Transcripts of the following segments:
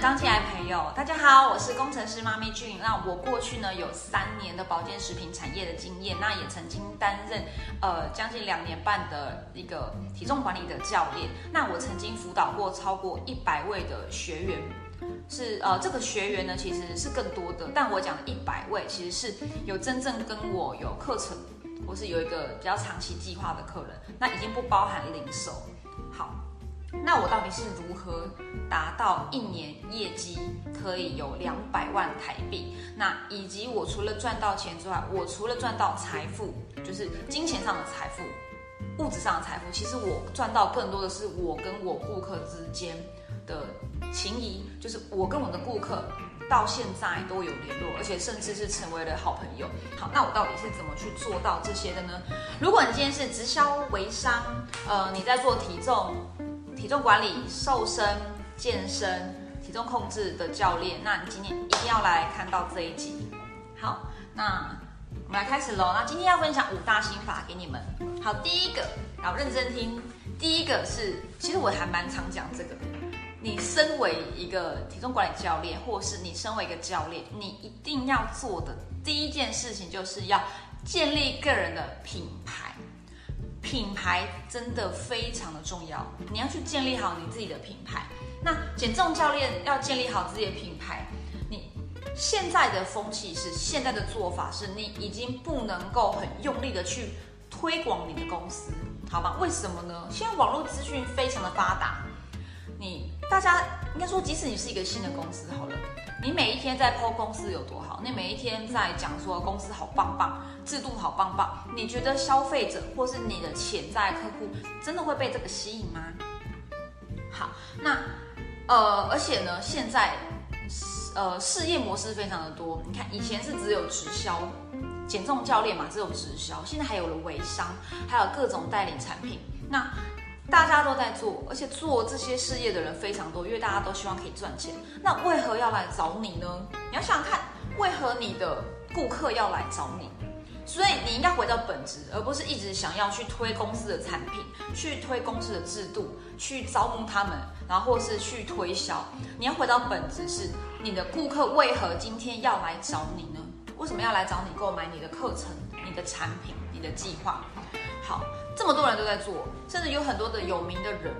刚进来朋友，大家好，我是工程师妈咪俊。那我过去呢有三年的保健食品产业的经验，那也曾经担任呃将近两年半的一个体重管理的教练。那我曾经辅导过超过一百位的学员，是呃这个学员呢其实是更多的，但我讲的一百位其实是有真正跟我有课程，或是有一个比较长期计划的客人，那已经不包含零售。那我到底是如何达到一年业绩可以有两百万台币？那以及我除了赚到钱之外，我除了赚到财富，就是金钱上的财富、物质上的财富，其实我赚到更多的是我跟我顾客之间的情谊，就是我跟我的顾客到现在都有联络，而且甚至是成为了好朋友。好，那我到底是怎么去做到这些的呢？如果你今天是直销微商，呃，你在做体重。体重管理、瘦身、健身、体重控制的教练，那你今天一定要来看到这一集。好，那我们来开始喽。那今天要分享五大心法给你们。好，第一个，然后认真听。第一个是，其实我还蛮常讲这个。你身为一个体重管理教练，或是你身为一个教练，你一定要做的第一件事情，就是要建立个人的品牌。品牌真的非常的重要，你要去建立好你自己的品牌。那减重教练要建立好自己的品牌，你现在的风气是，现在的做法是你已经不能够很用力的去推广你的公司，好吗？为什么呢？现在网络资讯非常的发达，你大家应该说，即使你是一个新的公司，好了。你每一天在剖公司有多好？你每一天在讲说公司好棒棒，制度好棒棒。你觉得消费者或是你的潜在客户真的会被这个吸引吗？好，那呃，而且呢，现在呃事业模式非常的多。你看，以前是只有直销、减重教练嘛，只有直销，现在还有了微商，还有各种代理产品。那大家都在做，而且做这些事业的人非常多，因为大家都希望可以赚钱。那为何要来找你呢？你要想想看，为何你的顾客要来找你？所以你应该回到本质，而不是一直想要去推公司的产品，去推公司的制度，去招募他们，然后或是去推销。你要回到本质，是你的顾客为何今天要来找你呢？为什么要来找你购买你的课程、你的产品、你的计划？好。这么多人都在做，甚至有很多的有名的人，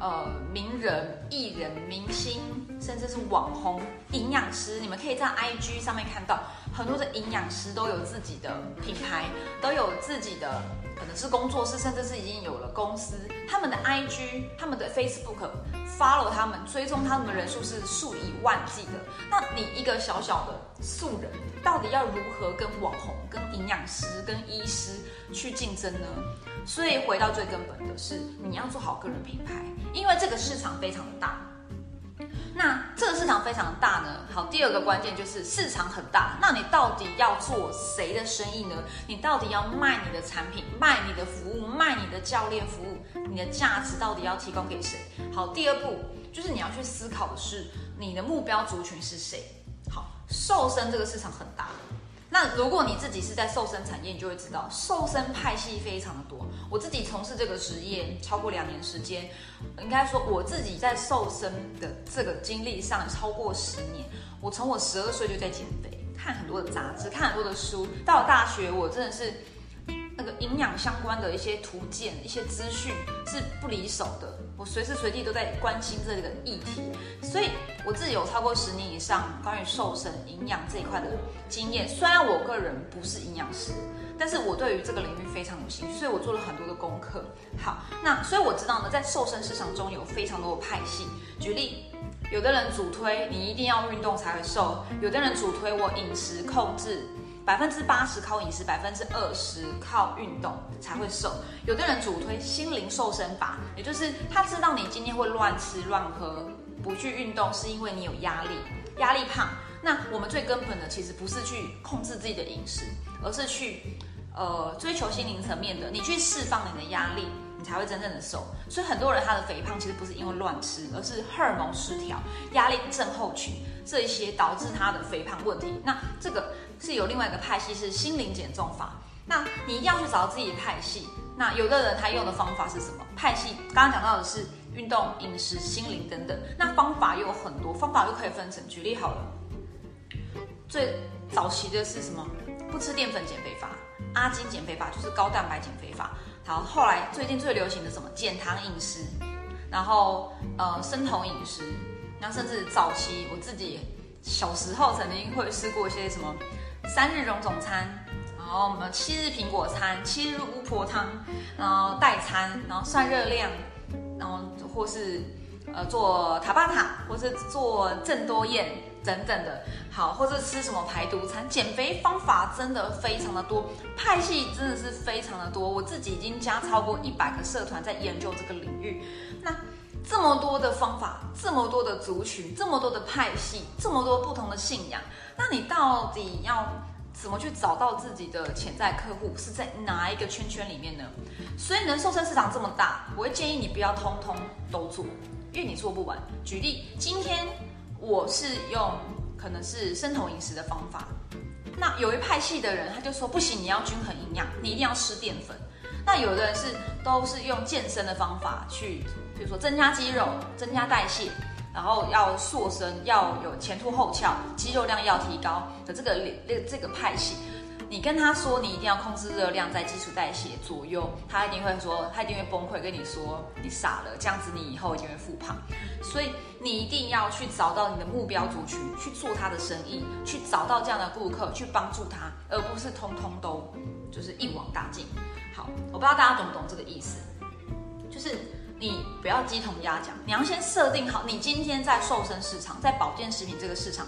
呃，名人、艺人、明星，甚至是网红、营养师，你们可以在 IG 上面看到很多的营养师都有自己的品牌，都有自己的可能是工作室，甚至是已经有了公司，他们的 IG、他们的 Facebook follow 他们，追踪他们的人数是数以万计的。那你一个小小的素人，到底要如何跟网红、跟营养师、跟医师去竞争呢？所以回到最根本的是，你要做好个人品牌，因为这个市场非常的大。那这个市场非常大呢，好，第二个关键就是市场很大，那你到底要做谁的生意呢？你到底要卖你的产品，卖你的服务，卖你的教练服务，你的价值到底要提供给谁？好，第二步就是你要去思考的是，你的目标族群是谁？好，瘦身这个市场很大。那如果你自己是在瘦身产业，你就会知道瘦身派系非常的多。我自己从事这个职业超过两年时间，应该说我自己在瘦身的这个经历上超过十年。我从我十二岁就在减肥，看很多的杂志，看很多的书。到大学，我真的是。那个营养相关的一些图鉴、一些资讯是不离手的，我随时随地都在关心这个议题，所以我自己有超过十年以上关于瘦身、营养这一块的经验。虽然我个人不是营养师，但是我对于这个领域非常有兴趣，所以我做了很多的功课。好，那所以我知道呢，在瘦身市场中有非常多的派系。举例，有的人主推你一定要运动才会瘦，有的人主推我饮食控制。百分之八十靠饮食，百分之二十靠运动才会瘦。有的人主推心灵瘦身法，也就是他知道你今天会乱吃乱喝，不去运动，是因为你有压力，压力胖。那我们最根本的其实不是去控制自己的饮食，而是去呃追求心灵层面的，你去释放你的压力，才会真正的瘦。所以很多人他的肥胖其实不是因为乱吃，而是荷尔蒙失调、压力症候群这一些导致他的肥胖问题。那这个。是有另外一个派系是心灵减重法，那你一定要去找自己的派系，那有的人他用的方法是什么？派系刚刚讲到的是运动、饮食、心灵等等，那方法有很多，方法又可以分成。举例好了，最早期的是什么？不吃淀粉减肥法，阿金减肥法就是高蛋白减肥法。好，后来最近最流行的什么？减糖饮食，然后呃生酮饮食，然后甚至早期我自己小时候曾经会试过一些什么三日容总餐。然后我们七日苹果餐，七日巫婆汤，然后代餐，然后算热量，然后或是呃做塔巴塔，或是做郑多燕等等的，好，或者吃什么排毒餐，减肥方法真的非常的多，派系真的是非常的多，我自己已经加超过一百个社团在研究这个领域，那这么多的方法，这么多的族群，这么多的派系，这么多不同的信仰，那你到底要？怎么去找到自己的潜在客户是在哪一个圈圈里面呢？所以呢，瘦身市场这么大，我会建议你不要通通都做，因为你做不完。举例，今天我是用可能是生酮饮食的方法，那有一派系的人他就说不行，你要均衡营养，你一定要吃淀粉。那有的人是都是用健身的方法去，比如说增加肌肉、增加代谢。然后要塑身，要有前凸后翘，肌肉量要提高的这个这这个派系，你跟他说你一定要控制热量在基础代谢左右，他一定会说，他一定会崩溃，跟你说你傻了，这样子你以后一定会复胖。所以你一定要去找到你的目标族群，去做他的生意，去找到这样的顾客，去帮助他，而不是通通都就是一网打尽。好，我不知道大家懂不懂这个意思，就是。你不要鸡同鸭讲，你要先设定好，你今天在瘦身市场，在保健食品这个市场，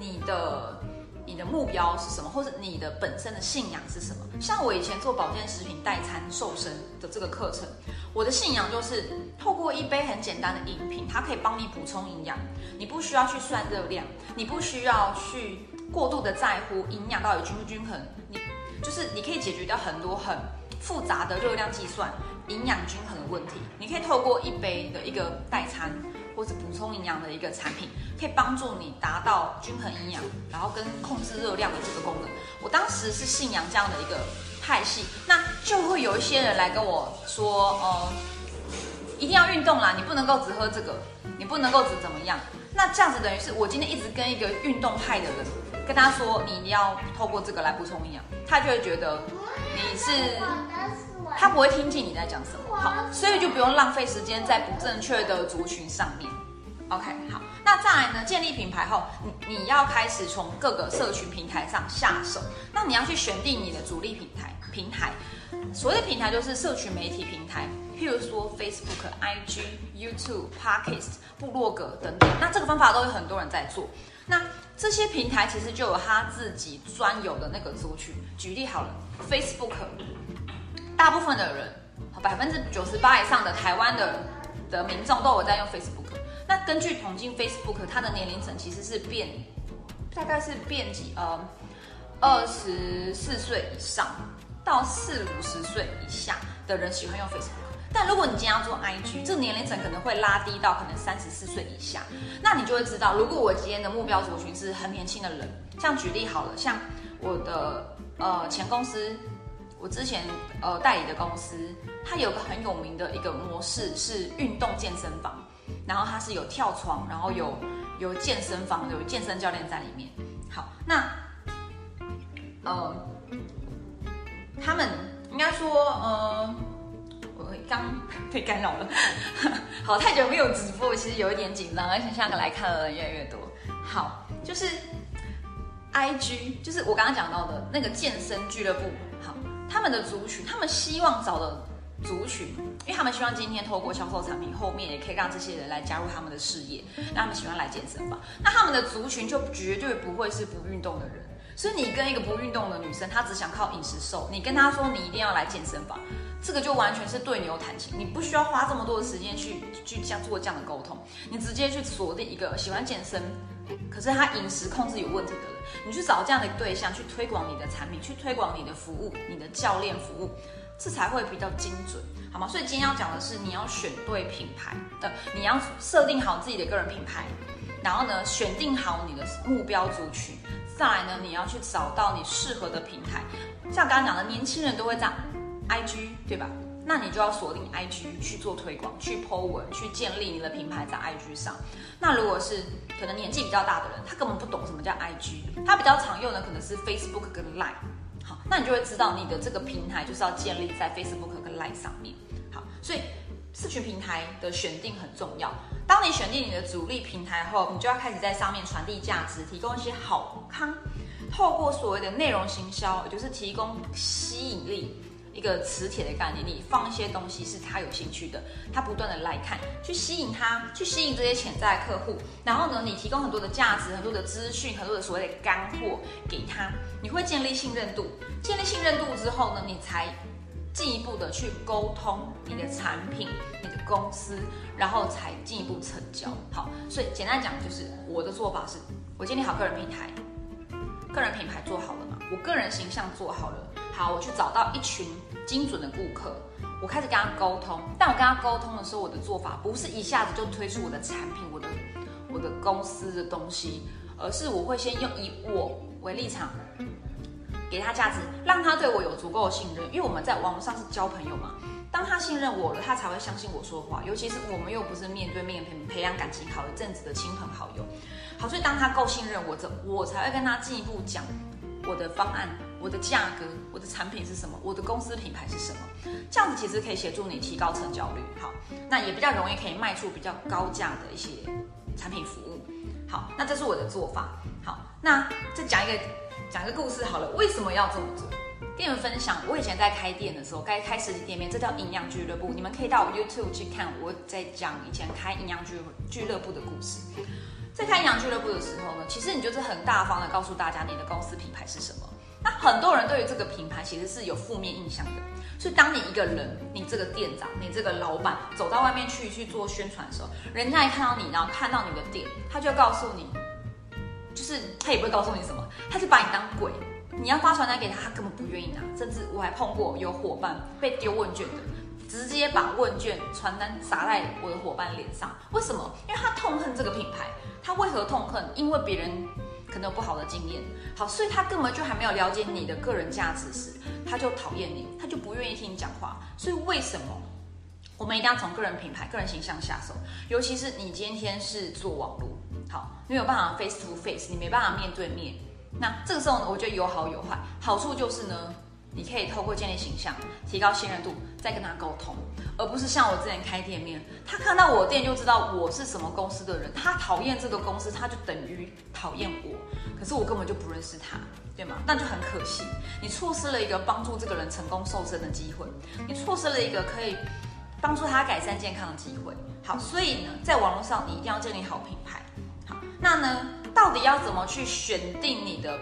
你的你的目标是什么，或者你的本身的信仰是什么？像我以前做保健食品代餐瘦身的这个课程，我的信仰就是透过一杯很简单的饮品，它可以帮你补充营养，你不需要去算热量，你不需要去过度的在乎营养到底均不均衡，你就是你可以解决掉很多很复杂的热量计算。营养均衡的问题，你可以透过一杯的一个代餐，或是补充营养的一个产品，可以帮助你达到均衡营养，然后跟控制热量的这个功能。我当时是信仰这样的一个派系，那就会有一些人来跟我说，呃，一定要运动啦，你不能够只喝这个，你不能够只怎么样。那这样子等于是我今天一直跟一个运动派的人跟他说，你一定要透过这个来补充营养，他就会觉得你是。他不会听进你在讲什么，好，所以就不用浪费时间在不正确的族群上面。OK，好，那再来呢？建立品牌后，你你要开始从各个社群平台上下手。那你要去选定你的主力平台，平台所谓的平台就是社群媒体平台，譬如说 Facebook、IG、YouTube、Podcast、部落格等等。那这个方法都有很多人在做。那这些平台其实就有他自己专有的那个族群。举例好了，Facebook。大部分的人，百分之九十八以上的台湾的的民众都有在用 Facebook。那根据统计，Facebook 它的年龄层其实是变，大概是变几呃二十四岁以上到四五十岁以下的人喜欢用 Facebook。但如果你今天要做 IG，这个年龄层可能会拉低到可能三十四岁以下。那你就会知道，如果我今天的目标族群是很年轻的人，像举例好了，像我的呃前公司。我之前呃代理的公司，它有个很有名的一个模式是运动健身房，然后它是有跳床，然后有有健身房，有健身教练在里面。好，那呃，他们应该说呃，刚被干扰了，好，太久没有直播，其实有一点紧张，而且下个来看的人越来越多。好，就是 I G，就是我刚刚讲到的那个健身俱乐部。好他们的族群，他们希望找的族群，因为他们希望今天透过销售产品，后面也可以让这些人来加入他们的事业，让他们喜欢来健身房。那他们的族群就绝对不会是不运动的人。所以你跟一个不运动的女生，她只想靠饮食瘦，你跟她说你一定要来健身房，这个就完全是对牛弹琴。你不需要花这么多的时间去去这样做这样的沟通，你直接去锁定一个喜欢健身。可是他饮食控制有问题的人，你去找这样的对象去推广你的产品，去推广你的服务，你的教练服务，这才会比较精准，好吗？所以今天要讲的是，你要选对品牌的，你要设定好自己的个人品牌，然后呢，选定好你的目标族群，再来呢，你要去找到你适合的平台。像刚刚讲的，年轻人都会这样，IG 对吧那你就要锁定 IG 去做推广，去 Po 文，去建立你的品牌在 IG 上。那如果是可能年纪比较大的人，他根本不懂什么叫 IG，他比较常用的可能是 Facebook 跟 Line。好，那你就会知道你的这个平台就是要建立在 Facebook 跟 Line 上面。好，所以社群平台的选定很重要。当你选定你的主力平台后，你就要开始在上面传递价值，提供一些好康。透过所谓的内容行销，也就是提供吸引力。一个磁铁的概念，你放一些东西是他有兴趣的，他不断的来看，去吸引他，去吸引这些潜在客户。然后呢，你提供很多的价值、很多的资讯、很多的所谓的干货给他，你会建立信任度。建立信任度之后呢，你才进一步的去沟通你的产品、你的公司，然后才进一步成交。好，所以简单讲就是我的做法是，我建立好个人平台，个人品牌做好了嘛，我个人形象做好了。好，我去找到一群精准的顾客，我开始跟他沟通。但我跟他沟通的时候，我的做法不是一下子就推出我的产品、我的我的公司的东西，而是我会先用以我为立场，给他价值，让他对我有足够的信任。因为我们在网络上是交朋友嘛，当他信任我了，他才会相信我说话。尤其是我们又不是面对面培培养感情好一阵子的亲朋好友。好，所以当他够信任我，这我才会跟他进一步讲我的方案。我的价格，我的产品是什么？我的公司品牌是什么？这样子其实可以协助你提高成交率。好，那也比较容易可以卖出比较高价的一些产品服务。好，那这是我的做法。好，那再讲一个讲一个故事好了。为什么要这么做？跟你们分享，我以前在开店的时候，该开实体店面，这叫营养俱乐部。你们可以到 YouTube 去看我在讲以前开营养俱俱乐部的故事。在开营养俱乐部的时候呢，其实你就是很大方的告诉大家你的公司品牌是什么。那很多人对于这个品牌其实是有负面印象的，所以当你一个人，你这个店长，你这个老板走到外面去去做宣传的时候，人家一看到你，然后看到你的店，他就告诉你，就是他也不会告诉你什么，他就把你当鬼。你要发传单给他，他根本不愿意拿，甚至我还碰过有伙伴被丢问卷的，直接把问卷传单砸在我的伙伴脸上。为什么？因为他痛恨这个品牌。他为何痛恨？因为别人。可能有不好的经验，好，所以他根本就还没有了解你的个人价值时，他就讨厌你，他就不愿意听你讲话。所以为什么我们一定要从个人品牌、个人形象下手？尤其是你今天是做网络，好，没有办法 face to face，你没办法面对面。那这个时候呢，我觉得有好有坏。好处就是呢，你可以透过建立形象，提高信任度，再跟他沟通。而不是像我之前开店面，他看到我店就知道我是什么公司的人，他讨厌这个公司，他就等于讨厌我。可是我根本就不认识他，对吗？那就很可惜，你错失了一个帮助这个人成功瘦身的机会，你错失了一个可以帮助他改善健康的机会。好，所以呢，在网络上你一定要建立好品牌。好，那呢，到底要怎么去选定你的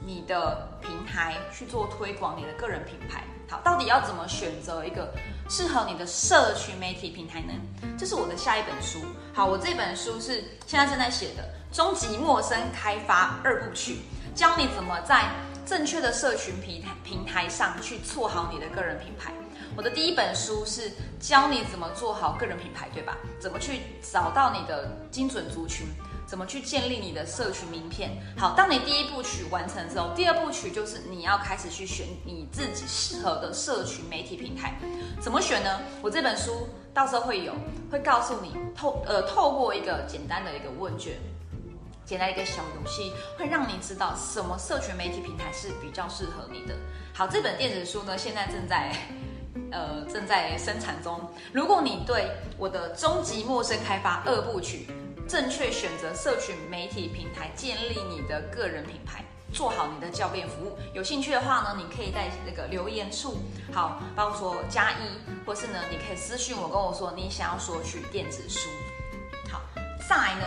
你的平台去做推广你的个人品牌？好，到底要怎么选择一个适合你的社群媒体平台呢？这是我的下一本书。好，我这本书是现在正在写的《终极陌生开发二部曲》，教你怎么在正确的社群平台平台上去做好你的个人品牌。我的第一本书是教你怎么做好个人品牌，对吧？怎么去找到你的精准族群？怎么去建立你的社群名片？好，当你第一部曲完成之后，第二部曲就是你要开始去选你自己适合的社群媒体平台。怎么选呢？我这本书到时候会有，会告诉你透呃透过一个简单的一个问卷，简单一个小游戏，会让你知道什么社群媒体平台是比较适合你的。好，这本电子书呢，现在正在 呃正在生产中。如果你对我的终极陌生开发二部曲，正确选择社群媒体平台，建立你的个人品牌，做好你的教练服务。有兴趣的话呢，你可以在那个留言处，好，包括说加一，或是呢，你可以私信我，跟我说你想要索取电子书。好，再来呢，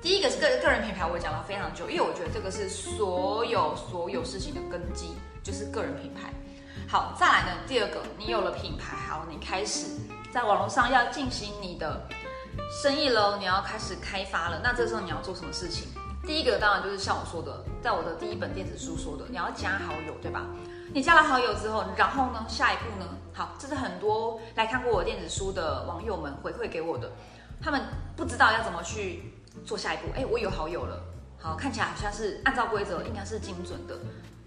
第一个是个个人品牌，我讲了非常久，因为我觉得这个是所有所有事情的根基，就是个人品牌。好，再来呢，第二个，你有了品牌，好，你开始在网络上要进行你的。生意喽，你要开始开发了。那这时候你要做什么事情？第一个当然就是像我说的，在我的第一本电子书说的，你要加好友，对吧？你加了好友之后，然后呢，下一步呢？好，这是很多来看过我电子书的网友们回馈给我的，他们不知道要怎么去做下一步。哎，我有好友了，好，看起来好像是按照规则，应该是精准的。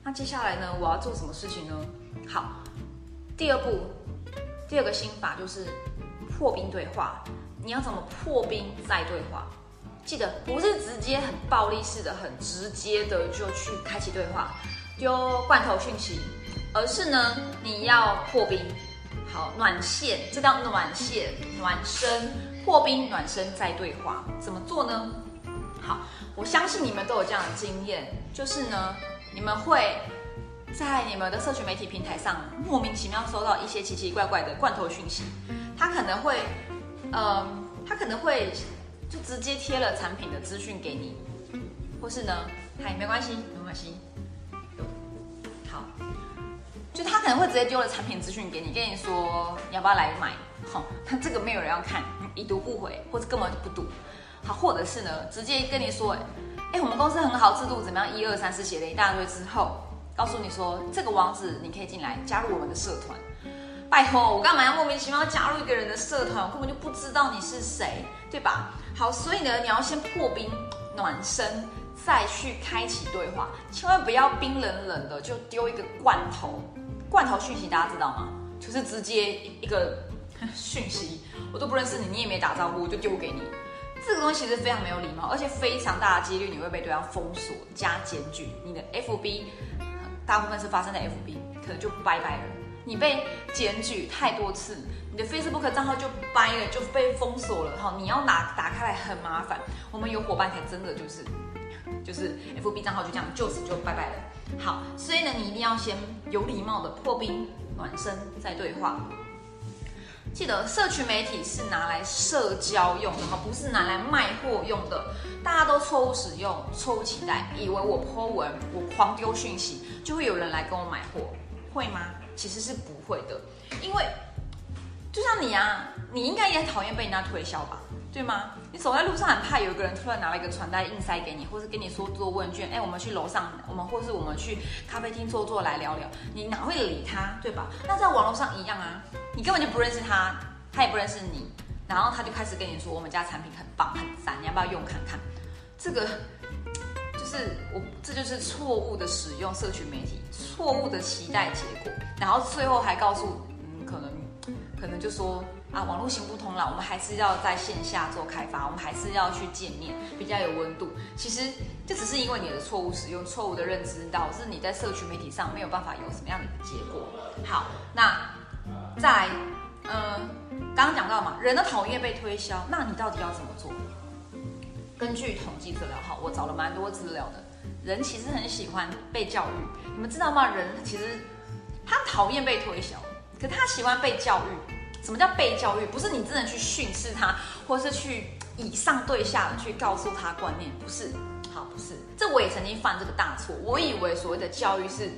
那接下来呢，我要做什么事情呢？好，第二步，第二个心法就是破冰对话。你要怎么破冰再对话？记得不是直接很暴力式的、很直接的就去开启对话，丢罐头讯息，而是呢，你要破冰，好暖线，这叫暖线暖身，破冰暖身再对话，怎么做呢？好，我相信你们都有这样的经验，就是呢，你们会在你们的社群媒体平台上莫名其妙收到一些奇奇怪怪的罐头讯息，他可能会，嗯，他可能会。就直接贴了产品的资讯给你，或是呢，嗨，没关系，没关系，好，就他可能会直接丢了产品资讯给你，跟你说你要不要来买，好，他这个没有人要看，已读不回，或者根本就不读，好，或者是呢，直接跟你说，哎，我们公司很好，制度怎么样，一二三四写了一大堆之后，告诉你说这个网址你可以进来加入我们的社团。拜托，我干嘛要莫名其妙加入一个人的社团？我根本就不知道你是谁，对吧？好，所以呢，你要先破冰暖身，再去开启对话，千万不要冰冷冷的就丢一个罐头。罐头讯息大家知道吗？就是直接一个讯息，我都不认识你，你也没打招呼，我就丢给你。这个东西其实非常没有礼貌，而且非常大的几率你会被对方封锁加检举。你的 FB 大部分是发生在 FB，可能就拜拜了。你被检举太多次，你的 Facebook 账号就掰了，就被封锁了哈。你要拿打开来很麻烦。我们有伙伴才真的就是，就是 FB 账号就这样就此就拜拜了。好，所以呢，你一定要先有礼貌的破冰暖身再对话。记得社群媒体是拿来社交用的哈，不是拿来卖货用的。大家都错误使用，错误期待，以为我 po 文我狂丢讯息就会有人来跟我买货，会吗？其实是不会的，因为就像你啊，你应该也讨厌被人家推销吧，对吗？你走在路上很怕有一个人突然拿了一个传单硬塞给你，或是跟你说做问卷，哎，我们去楼上，我们或是我们去咖啡厅坐坐来聊聊，你哪会理他，对吧？那在网络上一样啊，你根本就不认识他，他也不认识你，然后他就开始跟你说我们家产品很棒很赞，你要不要用看看？这个。就是我，这就是错误的使用社群媒体，错误的期待结果，然后最后还告诉，嗯，可能，可能就说啊，网络行不通了，我们还是要在线下做开发，我们还是要去见面，比较有温度。其实这只是因为你的错误使用、错误的认知，导致你在社群媒体上没有办法有什么样的结果。好，那在，嗯，刚刚讲到嘛，人的讨厌被推销，那你到底要怎么做？根据统计资料，哈，我找了蛮多资料的。人其实很喜欢被教育，你们知道吗？人其实他讨厌被推销，可他喜欢被教育。什么叫被教育？不是你真的去训斥他，或是去以上对下的去告诉他观念，不是。好，不是。这我也曾经犯这个大错，我以为所谓的教育是，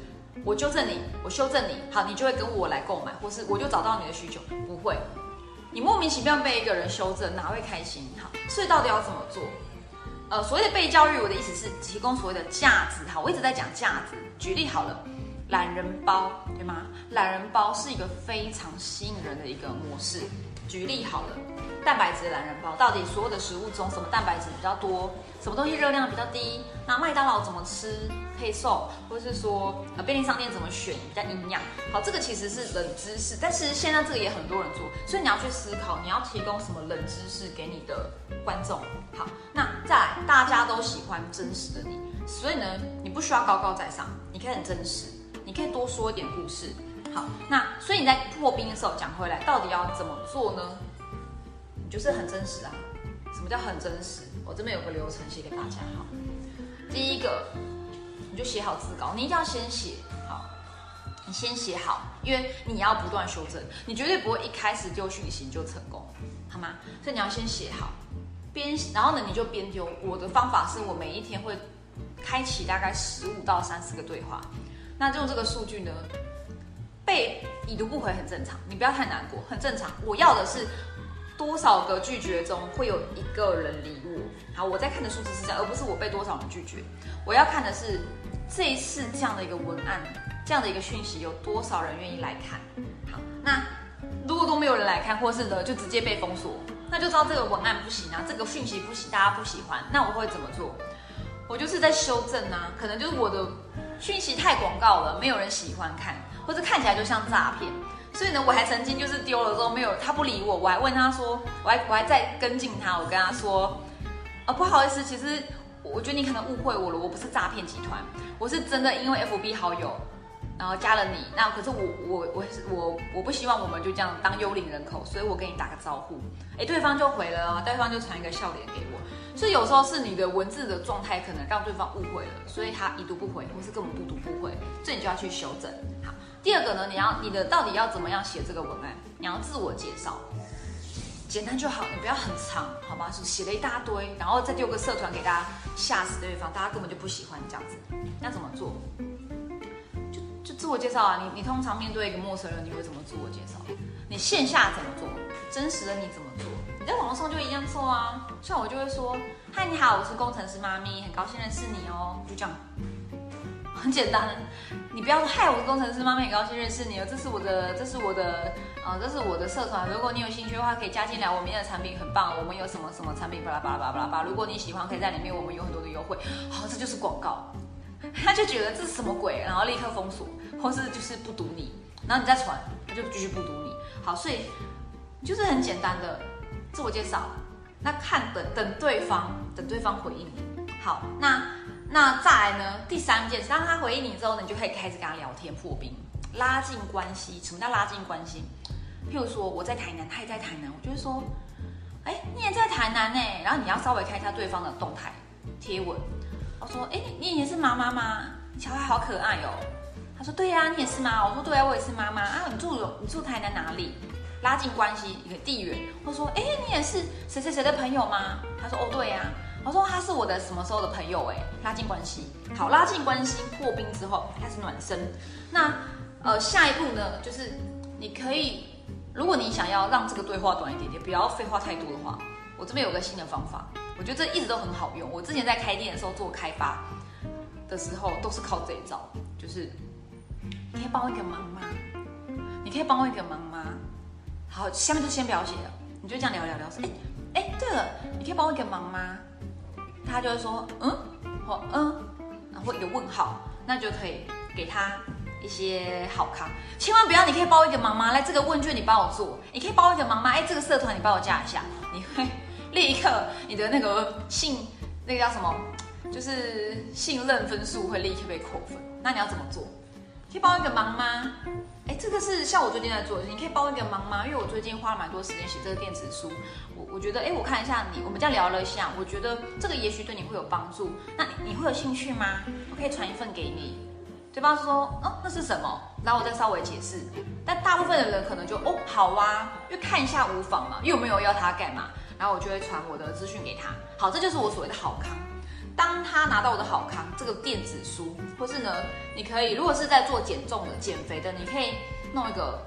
我纠正你，我修正你，好，你就会跟我来购买，或是我就找到你的需求，不会。你莫名其妙被一个人修正，哪会开心？好，所以到底要怎么做？呃，所谓的被教育，我的意思是提供所谓的价值。哈，我一直在讲价值。举例好了，懒人包，对吗？懒人包是一个非常吸引人的一个模式。举例好了，蛋白质懒人包，到底所有的食物中什么蛋白质比较多？什么东西热量比较低？那麦当劳怎么吃配送，或是说呃便利商店怎么选比较营养？好，这个其实是冷知识，但是现在这个也很多人做，所以你要去思考，你要提供什么冷知识给你的观众。好，那再来，大家都喜欢真实的你，所以呢，你不需要高高在上，你可以很真实，你可以多说一点故事。那所以你在破冰的时候讲回来，到底要怎么做呢？你就是很真实啊。什么叫很真实？我这边有个流程写给大家哈。第一个，你就写好字稿，你一定要先写好，你先写好，因为你要不断修正，你绝对不会一开始就讯息就成功，好吗？所以你要先写好，边然后呢你就边丢。我的方法是我每一天会开启大概十五到三十个对话，那用这个数据呢，被已读不回很正常，你不要太难过，很正常。我要的是。多少个拒绝中会有一个人理我？好，我在看的数字是这样，而不是我被多少人拒绝。我要看的是这一次这样的一个文案，这样的一个讯息有多少人愿意来看。好，那如果都没有人来看，或是呢就直接被封锁，那就知道这个文案不行啊，这个讯息不行，大家不喜欢。那我会怎么做？我就是在修正啊，可能就是我的讯息太广告了，没有人喜欢看，或者看起来就像诈骗。所以呢，我还曾经就是丢了之后没有，他不理我，我还问他说，我还我还在跟进他，我跟他说，啊不好意思，其实我觉得你可能误会我了，我不是诈骗集团，我是真的因为 FB 好友。然后加了你，那可是我我我我我不希望我们就这样当幽灵人口，所以我跟你打个招呼，哎，对方就回了啊，对方就传一个笑脸给我，所以有时候是你的文字的状态可能让对方误会了，所以他已读不回，或是根本不读不回，这你就要去修正。好，第二个呢，你要你的到底要怎么样写这个文案？你要自我介绍，简单就好，你不要很长，好吗？是写了一大堆，然后再丢个社团给大家吓死对方，大家根本就不喜欢这样子，要怎么做？就自我介绍啊，你你通常面对一个陌生人，你会怎么自我介绍？你线下怎么做？真实的你怎么做？你在网络上就一样做啊。像我就会说，嗨，你好，我是工程师妈咪，很高兴认识你哦，就这样，很简单。你不要说，嗨，我是工程师妈妈，很高兴认识你哦，这是我的，这是我的，呃，这是我的社团，如果你有兴趣的话，可以加进来，我们的产品很棒，我们有什么什么产品，巴拉巴拉巴拉巴拉巴，如果你喜欢，可以在里面，我们有很多的优惠。好，这就是广告。他就觉得这是什么鬼，然后立刻封锁，或是就是不读你，然后你再传，他就继续不读你。好，所以就是很简单的自我介绍，那看等等对方，等对方回应你。好，那那再来呢？第三件事，当他回应你之后呢，你就可以开始跟他聊天破冰，拉近关系。什么叫拉近关系？譬如说我在台南，他也在台南，我就会说，哎，你也在台南呢。然后你要稍微看一下对方的动态贴文。我说，哎，你也是妈妈吗？小孩好可爱哦。他说，对呀，你也是吗？我说，对啊，我也是妈妈啊。你住你住台南哪里？拉近关系一个地缘。我说，哎，你也是谁谁谁的朋友吗？他说，哦，对呀。我说，他是我的什么时候的朋友？哎，拉近关系。好，拉近关系破冰之后开始暖身。那呃，下一步呢，就是你可以，如果你想要让这个对话短一点点，不要废话太多的话，我这边有个新的方法。我觉得这一直都很好用。我之前在开店的时候做开发的时候，都是靠这一招，就是你可以帮我一个忙吗？你可以帮我一个忙吗？好，下面就先不要写了，你就这样聊聊聊说，哎哎，对了，你可以帮我一个忙吗？他就会说，嗯，或嗯，然后一个问号，那就可以给他一些好康。千万不要，你可以帮我一个忙吗？来，这个问卷你帮我做，你可以帮我一个忙吗？哎，这个社团你帮我加一下，你会。立刻，你的那个信，那个叫什么，就是信任分数会立刻被扣分。那你要怎么做？可以帮一个忙吗？哎，这个是像我最近在做的，你可以帮一个忙吗？因为我最近花了蛮多时间写这个电子书，我我觉得，哎，我看一下你，我们这样聊了一下，我觉得这个也许对你会有帮助。那你会有兴趣吗？我可以传一份给你。对方说，哦，那是什么？然后我再稍微解释。但大部分的人可能就，哦，好啊，因为看一下无妨嘛，又没有要他干嘛。然后我就会传我的资讯给他。好，这就是我所谓的好康。当他拿到我的好康这个电子书，或是呢，你可以如果是在做减重的、减肥的，你可以弄一个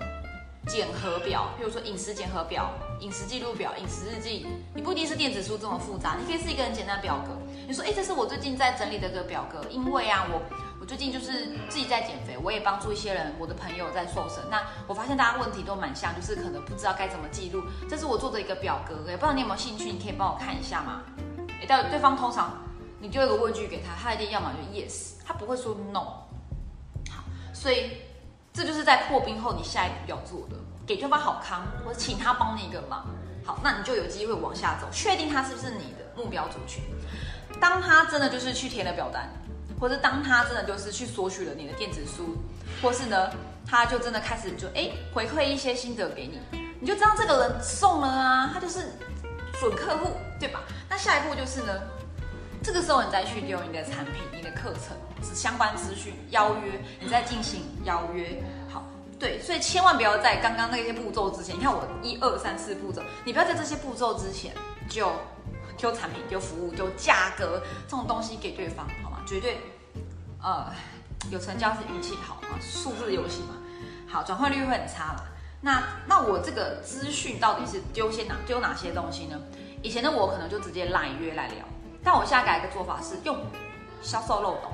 减核表，比如说饮食减核表、饮食记录表、饮食日记。你不一定是电子书这么复杂，你可以是一个很简单的表格。你说，哎，这是我最近在整理的一个表格，因为啊，我。我最近就是自己在减肥，我也帮助一些人，我的朋友在瘦身。那我发现大家问题都蛮像，就是可能不知道该怎么记录。这是我做的一个表格，也不知道你有没有兴趣，你可以帮我看一下吗？哎，但对方通常你丢一个问句给他，他一定要么就 yes，他不会说 no。好，所以这就是在破冰后你下一步要做的，给对方好康，或者请他帮你一个忙。好，那你就有机会往下走，确定他是不是你的目标族群。当他真的就是去填了表单。或者当他真的就是去索取了你的电子书，或是呢，他就真的开始就哎回馈一些心得给你，你就知道这个人送了啊，他就是准客户，对吧？那下一步就是呢，这个时候你再去丢你的产品、你的课程是相关资讯邀约，你再进行邀约。好，对，所以千万不要在刚刚那些步骤之前，你看我一二三四步骤，你不要在这些步骤之前就丢产品、丢服务、丢价格这种东西给对方，好吗？绝对，呃，有成交是运气好啊，数字游戏嘛，好，转换率会很差嘛。那那我这个资讯到底是丢些哪丢哪些东西呢？以前的我可能就直接赖约来聊，但我现在改一个做法是用销售漏洞，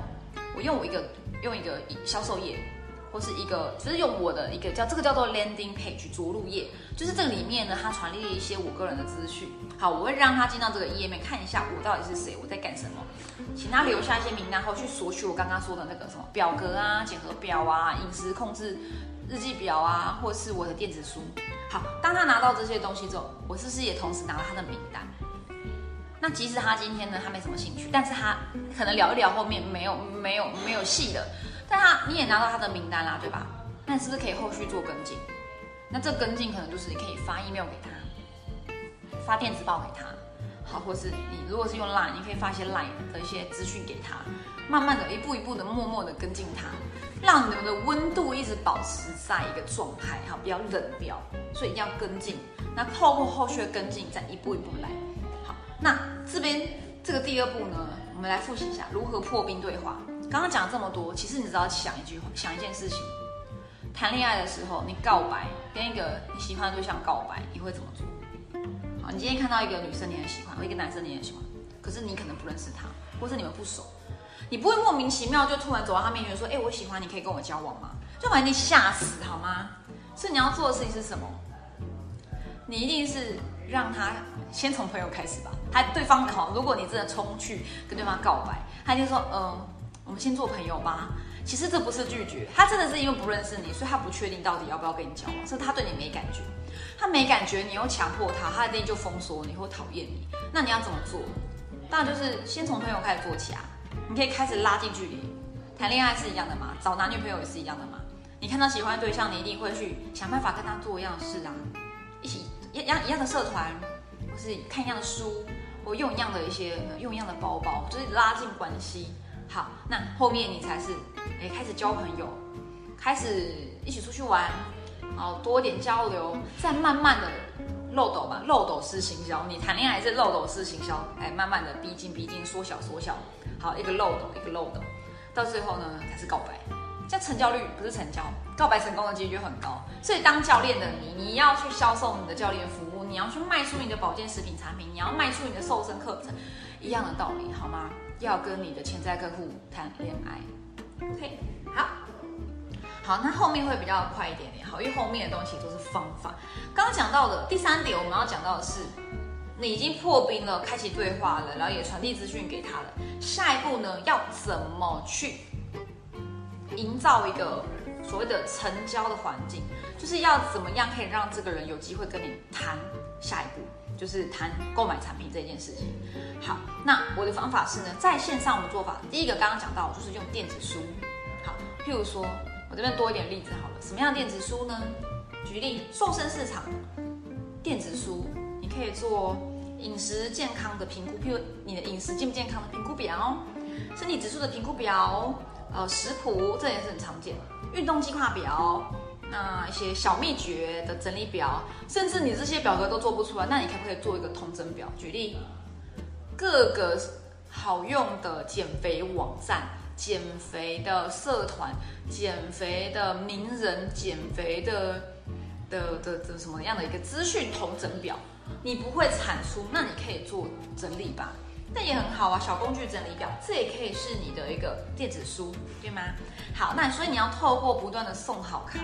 我用我一个用一个销售页。或是一个，就是用我的一个叫这个叫做 landing page 着陆页，就是这个里面呢，它传递了一些我个人的资讯。好，我会让他进到这个页面看一下我到底是谁，我在干什么，请他留下一些名单后去索取我刚刚说的那个什么表格啊、检核表啊、饮食控制日记表啊，或是我的电子书。好，当他拿到这些东西之后，我是不是也同时拿了他的名单？那即使他今天呢，他没什么兴趣，但是他可能聊一聊后面没有没有没有戏的，但他你也拿到他的名单啦，对吧？那你是不是可以后续做跟进？那这跟进可能就是你可以发 email 给他，发电子报给他，好，或是你如果是用 line，你可以发一些 line 的一些资讯给他，慢慢的一步一步的默默的跟进他，让你们的温度一直保持在一个状态，好，不要冷掉，所以一定要跟进。那透过后续的跟进，再一步一步来。那这边这个第二步呢，我们来复习一下如何破冰对话。刚刚讲了这么多，其实你只要想一句话，想一件事情：谈恋爱的时候，你告白跟一个你喜欢的对象告白，你会怎么做？好，你今天看到一个女生你很喜欢，或一个男生你很喜欢，可是你可能不认识他，或是你们不熟，你不会莫名其妙就突然走到他面前说：“哎，我喜欢你，可以跟我交往吗？”就把你吓死好吗？所以你要做的事情是什么？你一定是让他。先从朋友开始吧。他对方好，如果你真的冲去跟对方告白，他就说：“嗯，我们先做朋友吧。”其实这不是拒绝，他真的是因为不认识你，所以他不确定到底要不要跟你交往，是他对你没感觉。他没感觉，你又强迫他，他一定就封锁你或讨厌你。那你要怎么做？当然就是先从朋友开始做起啊。你可以开始拉近距离。谈恋爱是一样的嘛，找男女朋友也是一样的嘛。你看到喜欢对象，你一定会去想办法跟他做一样的事啊，一起一样一样的社团。或是看一样的书，我用一样的一些，用一样的包包，就是拉近关系。好，那后面你才是，哎，开始交朋友，开始一起出去玩，好多点交流，再慢慢的漏斗吧，漏斗式行销。你谈恋爱是漏斗式行销，哎，慢慢的逼近逼近，缩小缩小，好，一个漏斗一个漏斗，到最后呢才是告白。这样成交率不是成交，告白成功的几率就很高。所以当教练的你，你要去销售你的教练服务。你要去卖出你的保健食品产品，你要卖出你的瘦身课程，一样的道理，好吗？要跟你的潜在客户谈恋爱，OK，好，好，那后面会比较快一点点，好，因为后面的东西都是方法。刚刚讲到的第三点，我们要讲到的是，你已经破冰了，开启对话了，然后也传递资讯给他了。下一步呢，要怎么去营造一个？所谓的成交的环境，就是要怎么样可以让这个人有机会跟你谈下一步，就是谈购买产品这件事情。好，那我的方法是呢，在线上我做法，第一个刚刚讲到就是用电子书。好，譬如说我这边多一点例子好了，什么样的电子书呢？举例，瘦身市场电子书，你可以做饮食健康的评估，譬如你的饮食健不健康的评估表，身体指数的评估表，呃，食谱，这也是很常见的。运动计划表，那一些小秘诀的整理表，甚至你这些表格都做不出来，那你可不可以做一个通整表？举例，各个好用的减肥网站、减肥的社团、减肥的名人、减肥的的的的什么样的一个资讯通整表？你不会产出，那你可以做整理吧。那也很好啊，小工具整理表，这也可以是你的一个电子书，对吗？好，那所以你要透过不断的送好康，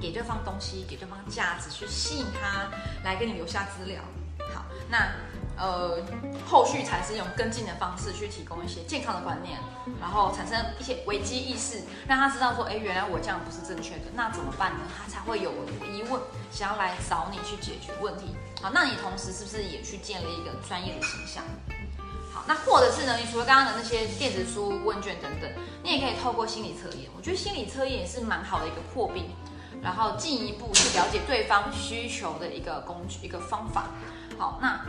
给对方东西，给对方价值，去吸引他来给你留下资料。好，那呃，后续才是用跟进的方式去提供一些健康的观念，然后产生一些危机意识，让他知道说，哎，原来我这样不是正确的，那怎么办呢？他才会有疑问，想要来找你去解决问题。好，那你同时是不是也去建立一个专业的形象？那或者是呢？你除了刚刚的那些电子书、问卷等等，你也可以透过心理测验。我觉得心理测验也是蛮好的一个破冰，然后进一步去了解对方需求的一个工具、一个方法。好，那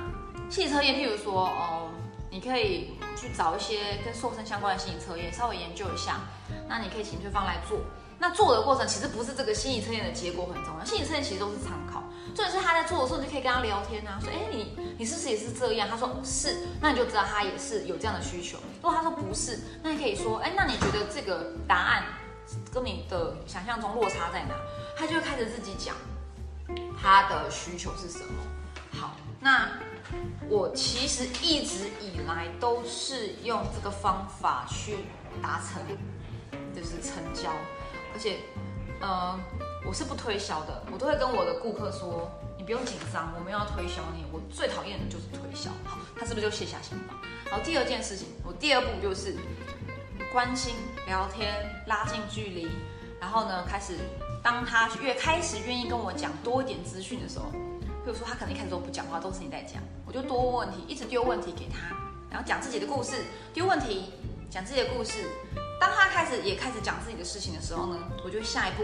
心理测验，譬如说，哦，你可以去找一些跟瘦身相关的心理测验，稍微研究一下。那你可以请对方来做。那做的过程其实不是这个心理测验的结果很重要，心理测验其实都是参考。重点是他在做的时候，你就可以跟他聊天啊，说，哎，你你是不是也是这样？他说是，那你就知道他也是有这样的需求。如果他说不是，那你可以说，哎，那你觉得这个答案跟你的想象中落差在哪？他就会开始自己讲他的需求是什么。好，那我其实一直以来都是用这个方法去达成，就是成交。而且，呃，我是不推销的，我都会跟我的顾客说，你不用紧张，我们要推销你，我最讨厌的就是推销。好，他是不是就卸下心防？好，第二件事情，我第二步就是关心、聊天、拉近距离，然后呢，开始当他越开始愿意跟我讲多一点资讯的时候，比如说他可能一开始都不讲话，都是你在讲，我就多问问题，一直丢问题给他，然后讲自己的故事，丢问题，讲自己的故事。当他开始也开始讲自己的事情的时候呢，我就下一步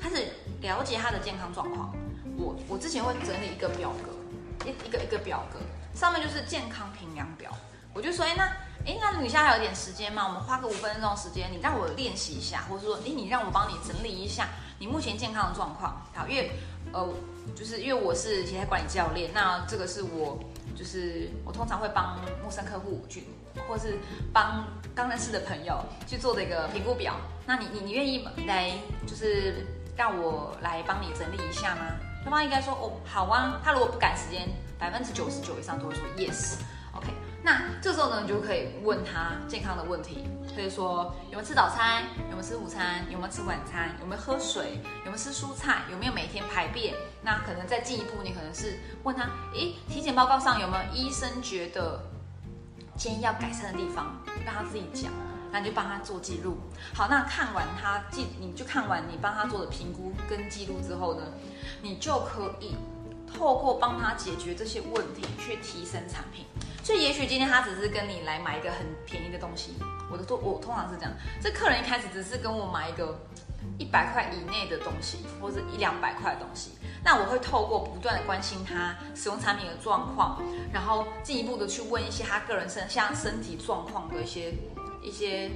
开始了解他的健康状况。我我之前会整理一个表格，一一个一个表格，上面就是健康评量表。我就说，哎，那，哎，那你现在还有点时间吗？我们花个五分钟时间，你让我练习一下，或者说，哎，你让我帮你整理一下你目前健康的状况。好，因为，呃，就是因为我是体态管理教练，那这个是我，就是我通常会帮陌生客户去，或是帮刚认识的朋友去做的一个评估表。那你，你，你愿意来，就是让我来帮你整理一下吗？对方应该说，哦，好啊。他如果不赶时间，百分之九十九以上都会说 yes。OK，那这时候呢，你就可以问他健康的问题，可以说有没有吃早餐，有没有吃午餐，有没有吃晚餐，有没有喝水，有没有吃蔬菜，有没有每天排便。那可能再进一步，你可能是问他，诶，体检报告上有没有医生觉得今天要改善的地方，让他自己讲，那你就帮他做记录。好，那看完他记，你就看完你帮他做的评估跟记录之后呢，你就可以透过帮他解决这些问题，去提升产品。所以也许今天他只是跟你来买一个很便宜的东西，我的都我通常是这样，这客人一开始只是跟我买一个一百块以内的东西，或者一两百块的东西，那我会透过不断的关心他使用产品的状况，然后进一步的去问一些他个人身像身体状况的一些一些，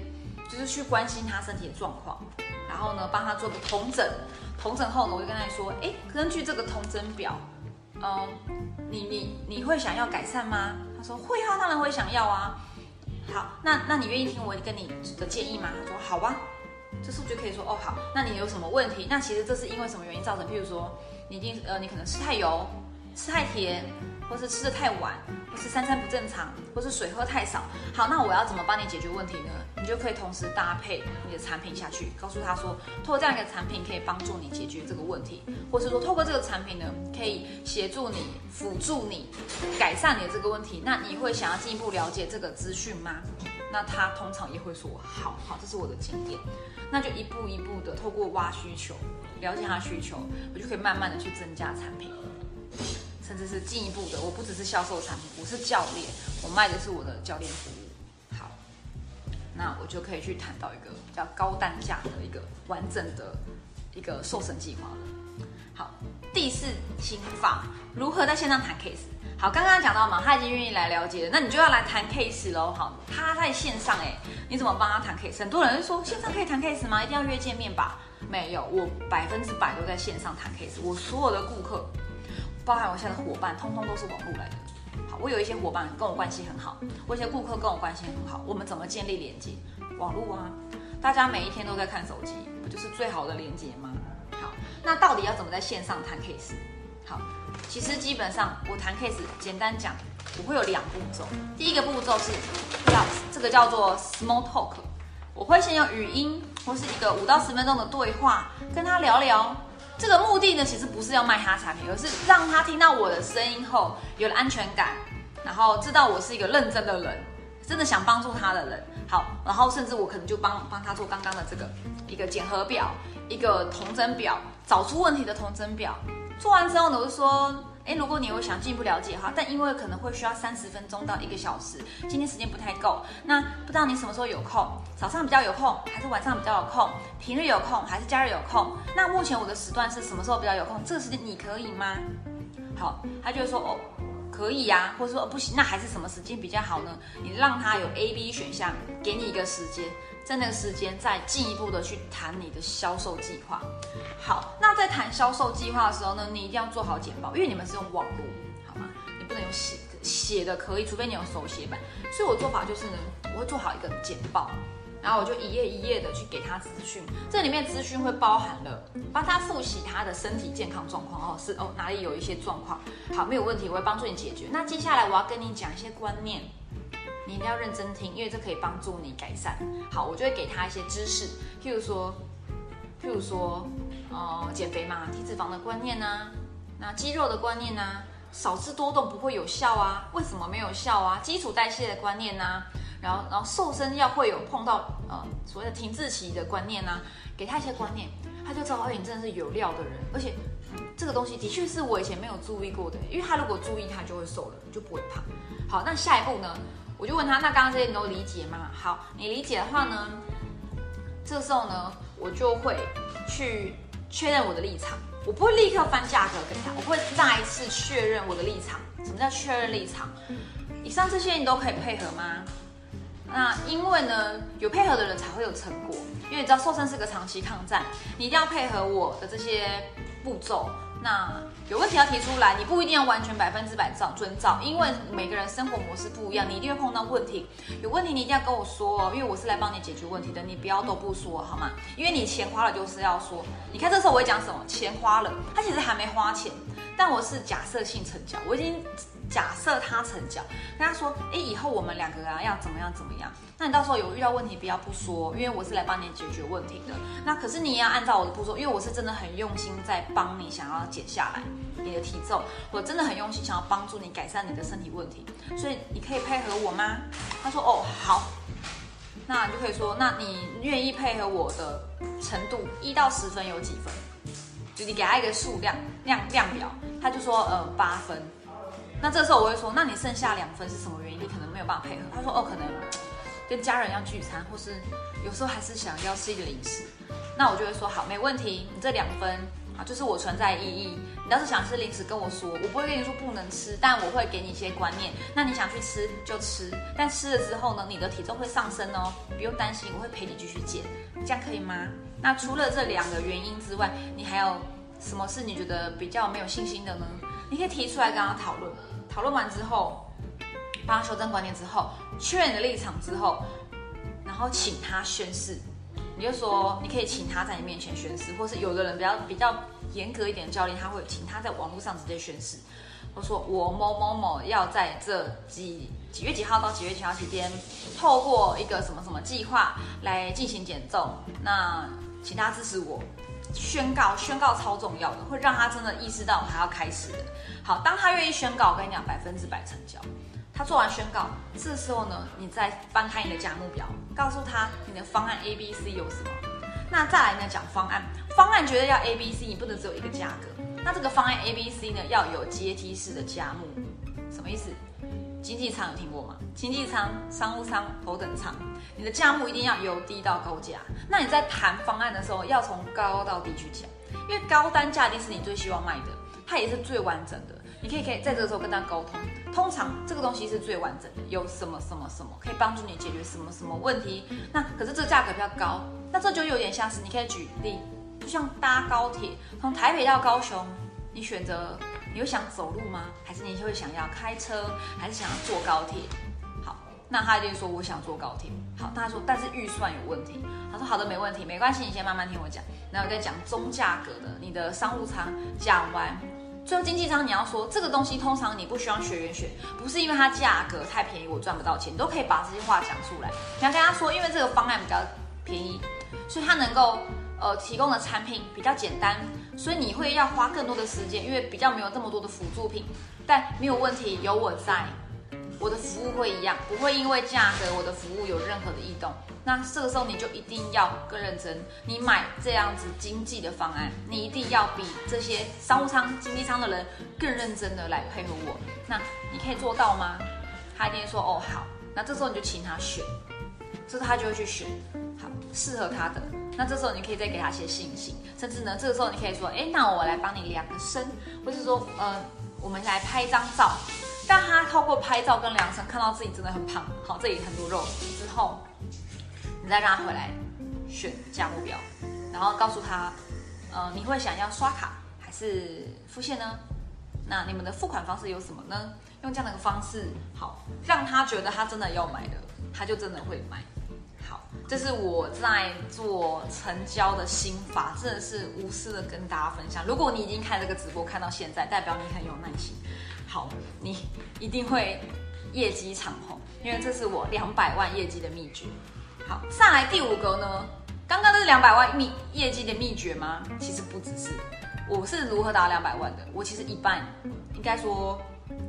就是去关心他身体的状况，然后呢帮他做个同诊，同诊后呢我就跟他说，哎，根据这个同诊表，嗯，你你你会想要改善吗？他说会啊，当然会想要啊。好，那那你愿意听我跟你的建议吗？他说好啊。这时候就可以说哦好，那你有什么问题？那其实这是因为什么原因造成？譬如说你一定呃你可能吃太油，吃太甜。或是吃的太晚，或是三餐不正常，或是水喝太少。好，那我要怎么帮你解决问题呢？你就可以同时搭配你的产品下去，告诉他说，透过这样一个产品可以帮助你解决这个问题，或是说透过这个产品呢，可以协助你、辅助你改善你的这个问题。那你会想要进一步了解这个资讯吗？那他通常也会说，好好，这是我的经验。那就一步一步的透过挖需求，了解他需求，我就可以慢慢的去增加产品。甚至是进一步的，我不只是销售产品，我是教练，我卖的是我的教练服务。好，那我就可以去谈到一个比较高单价的一个完整的一个瘦身计划了。好，第四心法，如何在线上谈 case？好，刚刚讲到嘛，他已经愿意来了解了，那你就要来谈 case 喽。好，他在线上，哎，你怎么帮他谈 case？很多人说线上可以谈 case 吗？一定要约见面吧？没有，我百分之百都在线上谈 case，我所有的顾客。包含我现在的伙伴，通通都是网络来的。好，我有一些伙伴跟我关系很好，我一些顾客跟我关系很好。我们怎么建立连接？网络啊，大家每一天都在看手机，不就是最好的连接吗？好，那到底要怎么在线上谈 case？好，其实基本上我谈 case，简单讲，我会有两步骤。第一个步骤是要这个叫做 small talk，我会先用语音或是一个五到十分钟的对话，跟他聊聊。这个目的呢，其实不是要卖他产品，而是让他听到我的声音后有了安全感，然后知道我是一个认真的人，真的想帮助他的人。好，然后甚至我可能就帮帮他做刚刚的这个一个检核表，一个同诊表，找出问题的同诊表。做完之后呢，我就说。哎，如果你有想进一步了解哈，但因为可能会需要三十分钟到一个小时，今天时间不太够，那不知道你什么时候有空？早上比较有空，还是晚上比较有空？平日有空还是假日有空？那目前我的时段是什么时候比较有空？这个时间你可以吗？好，他就会说哦，可以呀，或者说不行，那还是什么时间比较好呢？你让他有 A、B 选项，给你一个时间。在那个时间再进一步的去谈你的销售计划。好，那在谈销售计划的时候呢，你一定要做好简报，因为你们是用网络，好吗？你不能用写写的可以，除非你有手写版。所以我做法就是呢，我会做好一个简报，然后我就一页一页的去给他资讯。这里面资讯会包含了帮他复习他的身体健康状况哦，是哦哪里有一些状况，好没有问题，我会帮助你解决。那接下来我要跟你讲一些观念。你一定要认真听，因为这可以帮助你改善。好，我就会给他一些知识，譬如说，譬如说，呃，减肥嘛，体脂肪的观念呢，那肌肉的观念呢，少吃多动不会有效啊？为什么没有效啊？基础代谢的观念呢？然后，然后瘦身要会有碰到呃所谓的停滞期的观念呢？给他一些观念。他就知道，你真的是有料的人，而且这个东西的确是我以前没有注意过的，因为他如果注意，他就会瘦了，你就不会胖。好，那下一步呢，我就问他，那刚刚这些你都理解吗？好，你理解的话呢，这时候呢，我就会去确认我的立场，我不会立刻翻价格给他，我会再一次确认我的立场。什么叫确认立场？以上这些你都可以配合吗？那因为呢，有配合的人才会有成果。因为你知道瘦身是个长期抗战，你一定要配合我的这些步骤。那有问题要提出来，你不一定要完全百分之百照遵照，因为每个人生活模式不一样，你一定会碰到问题。有问题你一定要跟我说哦，因为我是来帮你解决问题的，你不要都不说好吗？因为你钱花了就是要说。你看这时候我会讲什么？钱花了，他其实还没花钱，但我是假设性成交，我已经。假设他成交，跟他说，哎，以后我们两个啊要怎么样怎么样？那你到时候有遇到问题，不要不说，因为我是来帮你解决问题的。那可是你也要按照我的步骤，因为我是真的很用心在帮你，想要减下来你的体重，我真的很用心想要帮助你改善你的身体问题，所以你可以配合我吗？他说，哦，好。那你就可以说，那你愿意配合我的程度，一到十分有几分？就你给他一个数量量量表，他就说，呃，八分。那这时候我会说，那你剩下两分是什么原因？你可能没有办法配合。他说，哦，可能跟家人要聚餐，或是有时候还是想要吃一个零食。那我就会说，好，没问题，你这两分啊，就是我存在意义。你要是想吃零食，跟我说，我不会跟你说不能吃，但我会给你一些观念。那你想去吃就吃，但吃了之后呢，你的体重会上升哦，不用担心，我会陪你继续减，这样可以吗？那除了这两个原因之外，你还有什么是你觉得比较没有信心的呢？你可以提出来跟他讨论，讨论完之后，帮他修正观念之后，确认你的立场之后，然后请他宣誓。你就说，你可以请他在你面前宣誓，或是有的人比较比较严格一点的教练，他会请他在网络上直接宣誓。我说我某某某要在这几几月几号到几月几号期间，透过一个什么什么计划来进行减重，那请他支持我。宣告，宣告超重要的，会让他真的意识到他要开始的。好，当他愿意宣告，我跟你讲，百分之百成交。他做完宣告，这时候呢，你再翻开你的价目表，告诉他你的方案 A、B、C 有什么。那再来呢，讲方案，方案觉得要 A、B、C，你不能只有一个价格。那这个方案 A、B、C 呢，要有阶梯式的价目，什么意思？经济舱有听过吗？经济舱、商务舱、头等舱，你的价目一定要由低到高价。那你在谈方案的时候，要从高到低去讲，因为高单价一定是你最希望卖的，它也是最完整的。你可以可以在这个时候跟他沟通，通常这个东西是最完整的，有什么什么什么可以帮助你解决什么什么问题。那可是这个价格比较高，那这就有点像是你可以举例，就像搭高铁从台北到高雄，你选择。你会想走路吗？还是你会想要开车？还是想要坐高铁？好，那他就说我想坐高铁。好，他说但是预算有问题。他说好的，没问题，没关系，你先慢慢听我讲。然后再讲中价格的，你的商务舱讲完，最后经济舱你要说这个东西通常你不需要学员选，不是因为它价格太便宜我赚不到钱，你都可以把这些话讲出来。你要跟他说，因为这个方案比较便宜，所以他能够。呃，提供的产品比较简单，所以你会要花更多的时间，因为比较没有这么多的辅助品。但没有问题，有我在，我的服务会一样，不会因为价格我的服务有任何的异动。那这个时候你就一定要更认真，你买这样子经济的方案，你一定要比这些商务舱、经济舱的人更认真的来配合我。那你可以做到吗？他一定说哦好，那这时候你就请他选，这时候他就会去选，好适合他的。那这时候你可以再给他一些信心，甚至呢，这个时候你可以说，哎，那我来帮你量个身，或是说，呃，我们来拍一张照，让他透过拍照跟量身看到自己真的很胖，好，这里很多肉之后，你再让他回来选价目表，然后告诉他，呃，你会想要刷卡还是付现呢？那你们的付款方式有什么呢？用这样的一个方式，好，让他觉得他真的要买的，他就真的会买。好这是我在做成交的心法，真的是无私的跟大家分享。如果你已经看这个直播看到现在，代表你很有耐心。好，你一定会业绩长虹，因为这是我两百万业绩的秘诀。好，上来第五个呢，刚刚那是两百万秘业绩的秘诀吗？其实不只是，我是如何达两百万的。我其实一半，应该说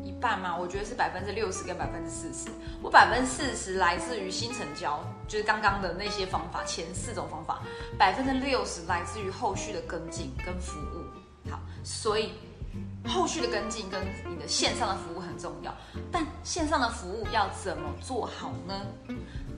一半吗？我觉得是百分之六十跟百分之四十。我百分之四十来自于新成交，就是刚刚的那些方法，前四种方法，百分之六十来自于后续的跟进跟服务。好，所以后续的跟进跟你的线上的服务很重要。但线上的服务要怎么做好呢？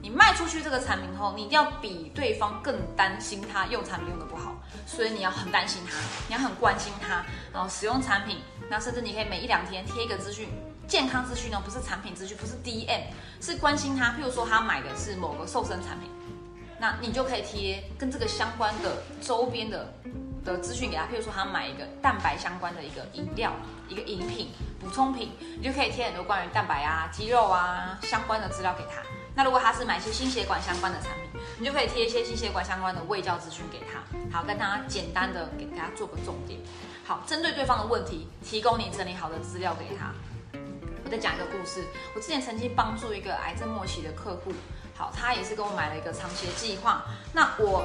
你卖出去这个产品后，你一定要比对方更担心他用产品用的不好，所以你要很担心他，你要很关心他，然后使用产品，那甚至你可以每一两天贴一个资讯，健康资讯呢，不是产品资讯，不是 DM，是关心他。譬如说他买的是某个瘦身产品，那你就可以贴跟这个相关的周边的的资讯给他。譬如说他买一个蛋白相关的一个饮料，一个饮品补充品，你就可以贴很多关于蛋白啊、肌肉啊相关的资料给他。那如果他是买一些心血管相关的产品，你就可以贴一些心血管相关的卫教资讯给他，好跟他简单的给他做个重点，好针对对方的问题，提供你整理好的资料给他。再讲一个故事，我之前曾经帮助一个癌症末期的客户，好，他也是跟我买了一个长期的计划。那我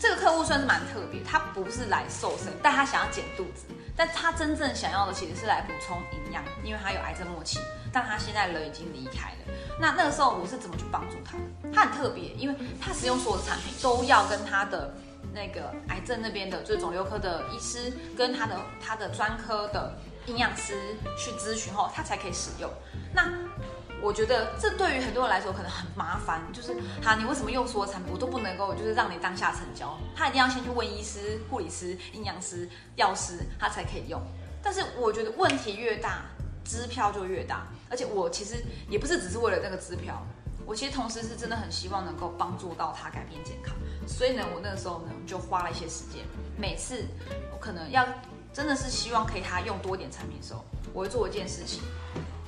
这个客户算是蛮特别，他不是来瘦身，但他想要减肚子，但他真正想要的其实是来补充营养，因为他有癌症末期，但他现在人已经离开了。那那个时候我是怎么去帮助他的？他很特别，因为他使用所有的产品都要跟他的那个癌症那边的，就是肿瘤科的医师跟他的他的专科的营养师去咨询后，他才可以使用。那我觉得这对于很多人来说可能很麻烦，就是哈，你为什么用所有产品我都不能够，就是让你当下成交？他一定要先去问医师、护理师、营养师、药师，他才可以用。但是我觉得问题越大。支票就越大，而且我其实也不是只是为了那个支票，我其实同时是真的很希望能够帮助到他改变健康，所以呢，我那个时候呢就花了一些时间，每次我可能要真的是希望可以他用多点产品的时候，我会做一件事情，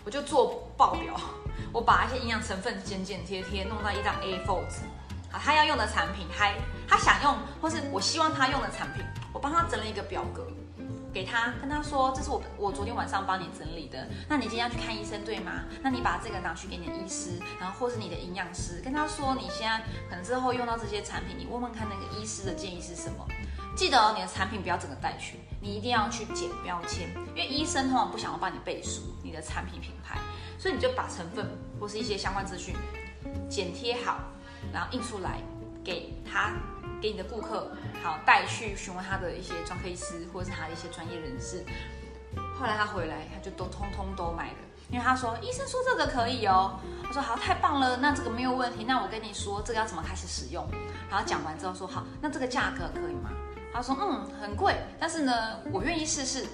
我就做报表，我把一些营养成分剪剪贴贴弄到一张 A4 纸，啊，他要用的产品，还他想用或是我希望他用的产品，我帮他整理一个表格。给他跟他说，这是我我昨天晚上帮你整理的。那你今天要去看医生对吗？那你把这个拿去给你的医师，然后或是你的营养师，跟他说你现在可能之后用到这些产品，你问问看那个医师的建议是什么。记得你的产品不要整个带去，你一定要去剪标签，因为医生通常不想要帮你背书你的产品品牌，所以你就把成分或是一些相关资讯剪贴好，然后印出来给他。给你的顾客好带去询问他的一些专科医师或者是他的一些专业人士，后来他回来他就都通通都买了，因为他说医生说这个可以哦，我说好太棒了，那这个没有问题，那我跟你说这个要怎么开始使用，然后讲完之后说好，那这个价格可以吗？他说嗯很贵，但是呢我愿意试试。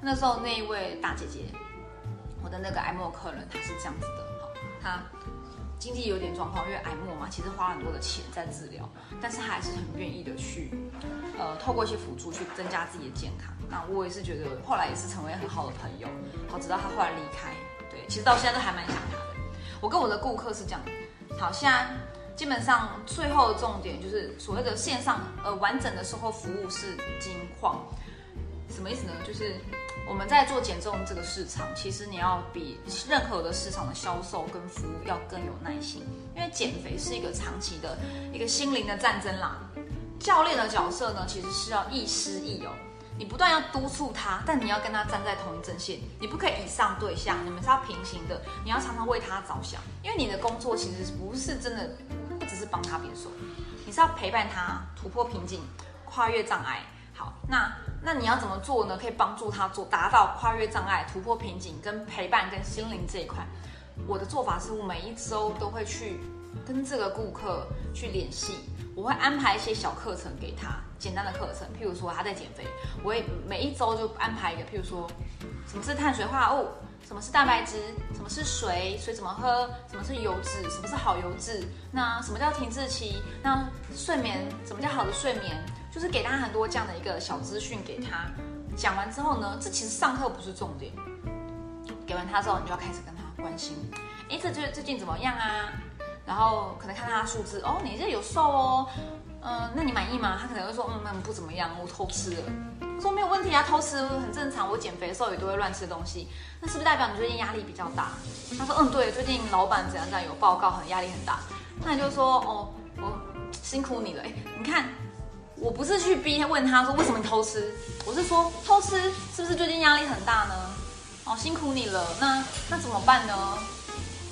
那时候那一位大姐姐，我的那个爱莫客人，她是这样子的，好他。经济有点状况，因为癌末嘛，其实花很多的钱在治疗，但是她还是很愿意的去，呃，透过一些辅助去增加自己的健康。那我也是觉得，后来也是成为很好的朋友。好，直到他后来离开，对，其实到现在都还蛮想她的。我跟我的顾客是这样，好，现在基本上最后的重点就是所谓的线上呃完整的售后服务是金矿，什么意思呢？就是。我们在做减重这个市场，其实你要比任何的市场的销售跟服务要更有耐心，因为减肥是一个长期的一个心灵的战争啦。教练的角色呢，其实是要亦师亦友，你不断要督促他，但你要跟他站在同一阵线，你不可以以上对下，你们是要平行的，你要常常为他着想，因为你的工作其实不是真的，不只是帮他变瘦，你是要陪伴他突破瓶颈，跨越障碍。好，那那你要怎么做呢？可以帮助他做，达到跨越障碍、突破瓶颈、跟陪伴、跟心灵这一块。我的做法是我每一周都会去跟这个顾客去联系，我会安排一些小课程给他，简单的课程，譬如说他在减肥，我会每一周就安排一个，譬如说什么是碳水化合物，什么是蛋白质，什么是水，水怎么喝，什么是油脂，什么是好油脂，那什么叫停滞期，那睡眠，什么叫好的睡眠？就是给他很多这样的一个小资讯给他，讲完之后呢，这其实上课不是重点。给完他之后，你就要开始跟他关心，哎，这最最近怎么样啊？然后可能看他数字，哦，你这有瘦哦，嗯，那你满意吗？他可能会说，嗯，那不怎么样，我偷吃了。说没有问题啊，偷吃很正常，我减肥的时候也都会乱吃东西。那是不是代表你最近压力比较大？他说，嗯，对，最近老板怎样怎样有报告，很压力很大。那你就说，哦，我辛苦你了，哎，你看。我不是去逼问他说为什么你偷吃，我是说偷吃是不是最近压力很大呢？哦，辛苦你了。那那怎么办呢？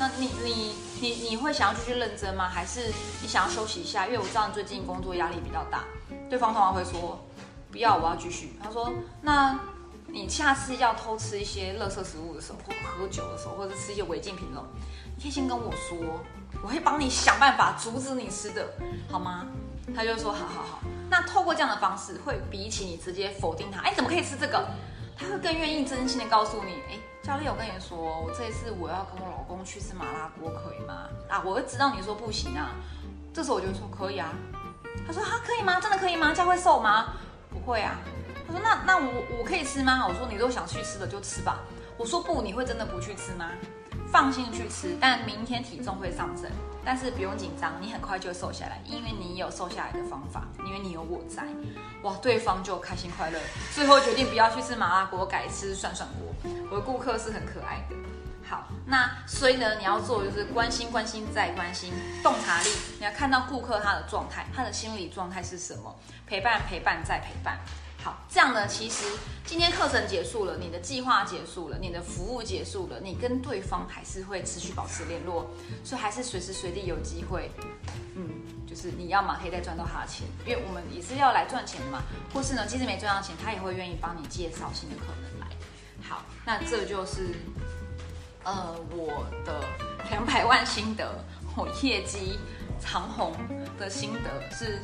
那你你你你会想要继续认真吗？还是你想要休息一下？因为我知道你最近工作压力比较大。对方通常会说不要，我要继续。他说那你下次要偷吃一些垃圾食物的时候，或喝酒的时候，或者吃一些违禁品了，你可以先跟我说，我会帮你想办法阻止你吃的，好吗？他就说好好好。那透过这样的方式，会比起你直接否定他，哎，怎么可以吃这个？他会更愿意真心的告诉你，哎，教练，我跟你说，我这一次我要跟我老公去吃麻辣锅，可以吗？啊，我会知道你说不行啊，这时候我就说可以啊。他说哈，可以吗？真的可以吗？这样会瘦吗？不会啊。他说那那我我可以吃吗？我说你如果想去吃的就吃吧。我说不，你会真的不去吃吗？放心去吃，但明天体重会上升，但是不用紧张，你很快就瘦下来，因为你有瘦下来的方法，因为你有我在，哇，对方就开心快乐，最后决定不要去吃麻辣锅，改吃涮涮锅。我的顾客是很可爱的。好，那所以呢，你要做就是关心、关心再关心，洞察力，你要看到顾客他的状态，他的心理状态是什么，陪伴、陪伴再陪伴。好，这样呢，其实今天课程结束了，你的计划结束了，你的服务结束了，你跟对方还是会持续保持联络，所以还是随时随地有机会，嗯，就是你要嘛可以再赚到他的钱，因为我们也是要来赚钱的嘛，或是呢，即使没赚到钱，他也会愿意帮你介绍新的客人来。好，那这就是呃我的两百万心得，我业绩长虹的心得是。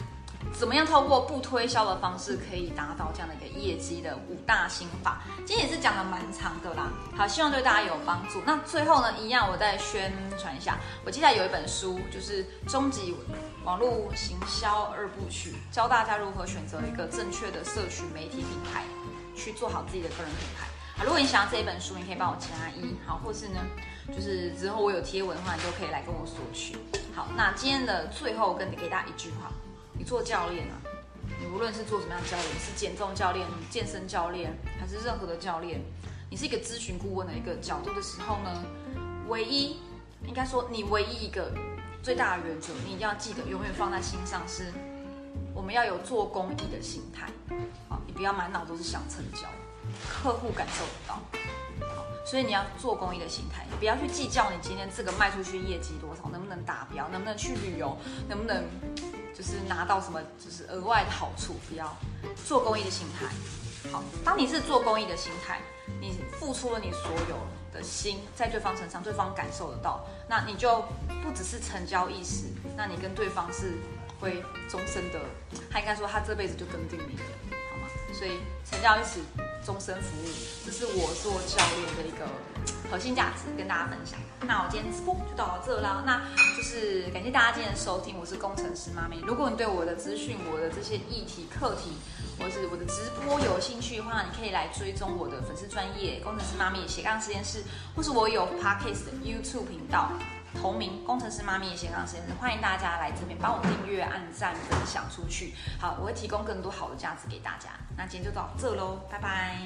怎么样透过不推销的方式可以达到这样的一个业绩的五大心法？今天也是讲的蛮长的啦。好，希望对大家有帮助。那最后呢，一样我再宣传一下，我接下来有一本书，就是终极网络行销二部曲，教大家如何选择一个正确的社群媒体平台，去做好自己的个人品牌。好，如果你想要这一本书，你可以帮我加一，好，或是呢，就是之后我有贴文的话，你都可以来跟我索取。好，那今天的最后跟给大家一句话。做教练啊，你无论是做什么样的教练，是减重教练、健身教练，还是任何的教练，你是一个咨询顾问的一个角度的时候呢，唯一应该说你唯一一个最大的原则，你一定要记得，永远放在心上是，我们要有做公益的心态，好，你不要满脑都是想成交，客户感受不到，好，所以你要做公益的心态，你不要去计较你今天这个卖出去业绩多少，能不能达标，能不能去旅游，能不能。就是拿到什么，就是额外的好处，不要做公益的心态。好，当你是做公益的心态，你付出了你所有的心在对方身上，对方感受得到，那你就不只是成交意识，那你跟对方是会终身的。他应该说他这辈子就跟定你了，所以成交一起，终身服务，这是我做教练的一个。核心价值跟大家分享。那我今天直播就到这啦，那就是感谢大家今天的收听。我是工程师妈咪。如果你对我的资讯、我的这些议题课题，或是我的直播有兴趣的话，你可以来追踪我的粉丝专业工程师妈咪斜杠实验室，或是我有 Podcast 的 YouTube 频道同名工程师妈咪斜杠实验室，欢迎大家来这边帮我订阅、按赞、分享出去。好，我会提供更多好的价值给大家。那今天就到这喽，拜拜。